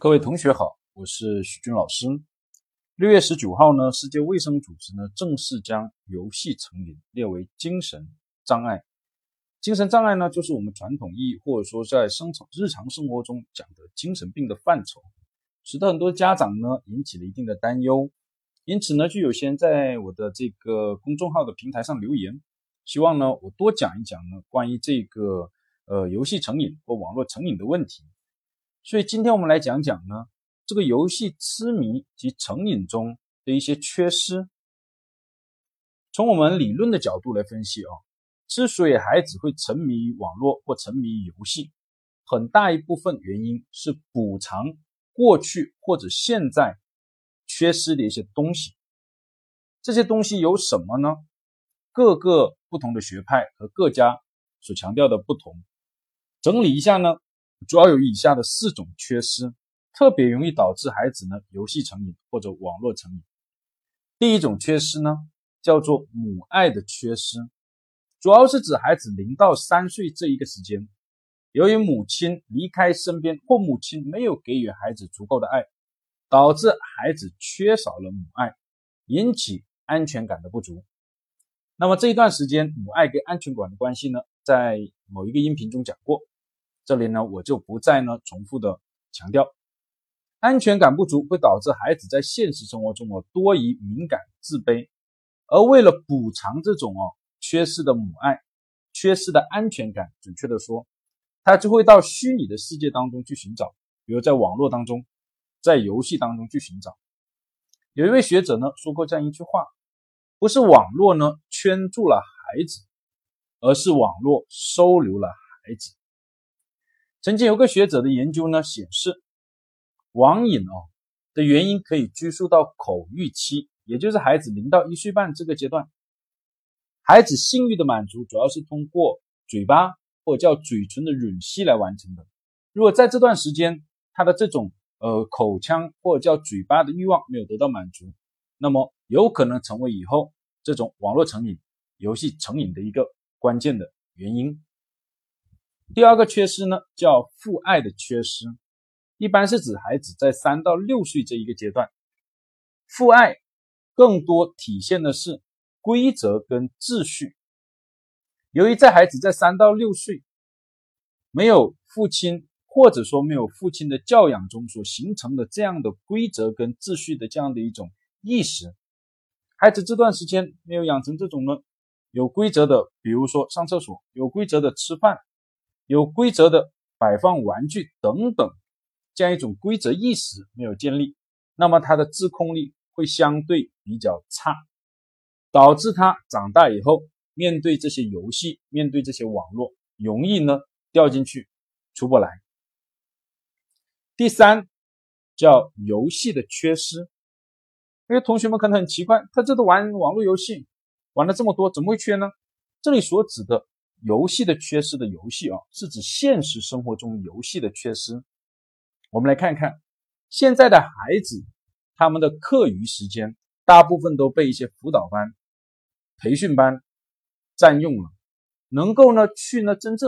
各位同学好，我是许军老师。六月十九号呢，世界卫生组织呢正式将游戏成瘾列为精神障碍。精神障碍呢，就是我们传统意义或者说在生活日常生活中讲的精神病的范畴，使得很多家长呢引起了一定的担忧。因此呢，就有些人在我的这个公众号的平台上留言，希望呢我多讲一讲呢关于这个呃游戏成瘾或网络成瘾的问题。所以今天我们来讲讲呢，这个游戏痴迷及成瘾中的一些缺失。从我们理论的角度来分析啊，之所以孩子会沉迷于网络或沉迷于游戏，很大一部分原因是补偿过去或者现在缺失的一些东西。这些东西有什么呢？各个不同的学派和各家所强调的不同，整理一下呢。主要有以下的四种缺失，特别容易导致孩子呢游戏成瘾或者网络成瘾。第一种缺失呢，叫做母爱的缺失，主要是指孩子零到三岁这一个时间，由于母亲离开身边或母亲没有给予孩子足够的爱，导致孩子缺少了母爱，引起安全感的不足。那么这一段时间母爱跟安全感的关系呢，在某一个音频中讲过。这里呢，我就不再呢重复的强调，安全感不足会导致孩子在现实生活中哦多疑、敏感、自卑，而为了补偿这种哦缺失的母爱、缺失的安全感，准确的说，他就会到虚拟的世界当中去寻找，比如在网络当中，在游戏当中去寻找。有一位学者呢说过这样一句话：不是网络呢圈住了孩子，而是网络收留了孩子。曾经有个学者的研究呢显示，网瘾哦的原因可以追溯到口欲期，也就是孩子零到一岁半这个阶段，孩子性欲的满足主要是通过嘴巴或者叫嘴唇的吮吸来完成的。如果在这段时间他的这种呃口腔或者叫嘴巴的欲望没有得到满足，那么有可能成为以后这种网络成瘾、游戏成瘾的一个关键的原因。第二个缺失呢，叫父爱的缺失，一般是指孩子在三到六岁这一个阶段，父爱更多体现的是规则跟秩序。由于在孩子在三到六岁没有父亲或者说没有父亲的教养中所形成的这样的规则跟秩序的这样的一种意识，孩子这段时间没有养成这种呢有规则的，比如说上厕所，有规则的吃饭。有规则的摆放玩具等等，这样一种规则意识没有建立，那么他的自控力会相对比较差，导致他长大以后面对这些游戏、面对这些网络，容易呢掉进去出不来。第三叫游戏的缺失，因为同学们可能很奇怪，他这都玩网络游戏，玩了这么多，怎么会缺呢？这里所指的。游戏的缺失的游戏啊，是指现实生活中游戏的缺失。我们来看看现在的孩子，他们的课余时间大部分都被一些辅导班、培训班占用了，能够呢去呢真正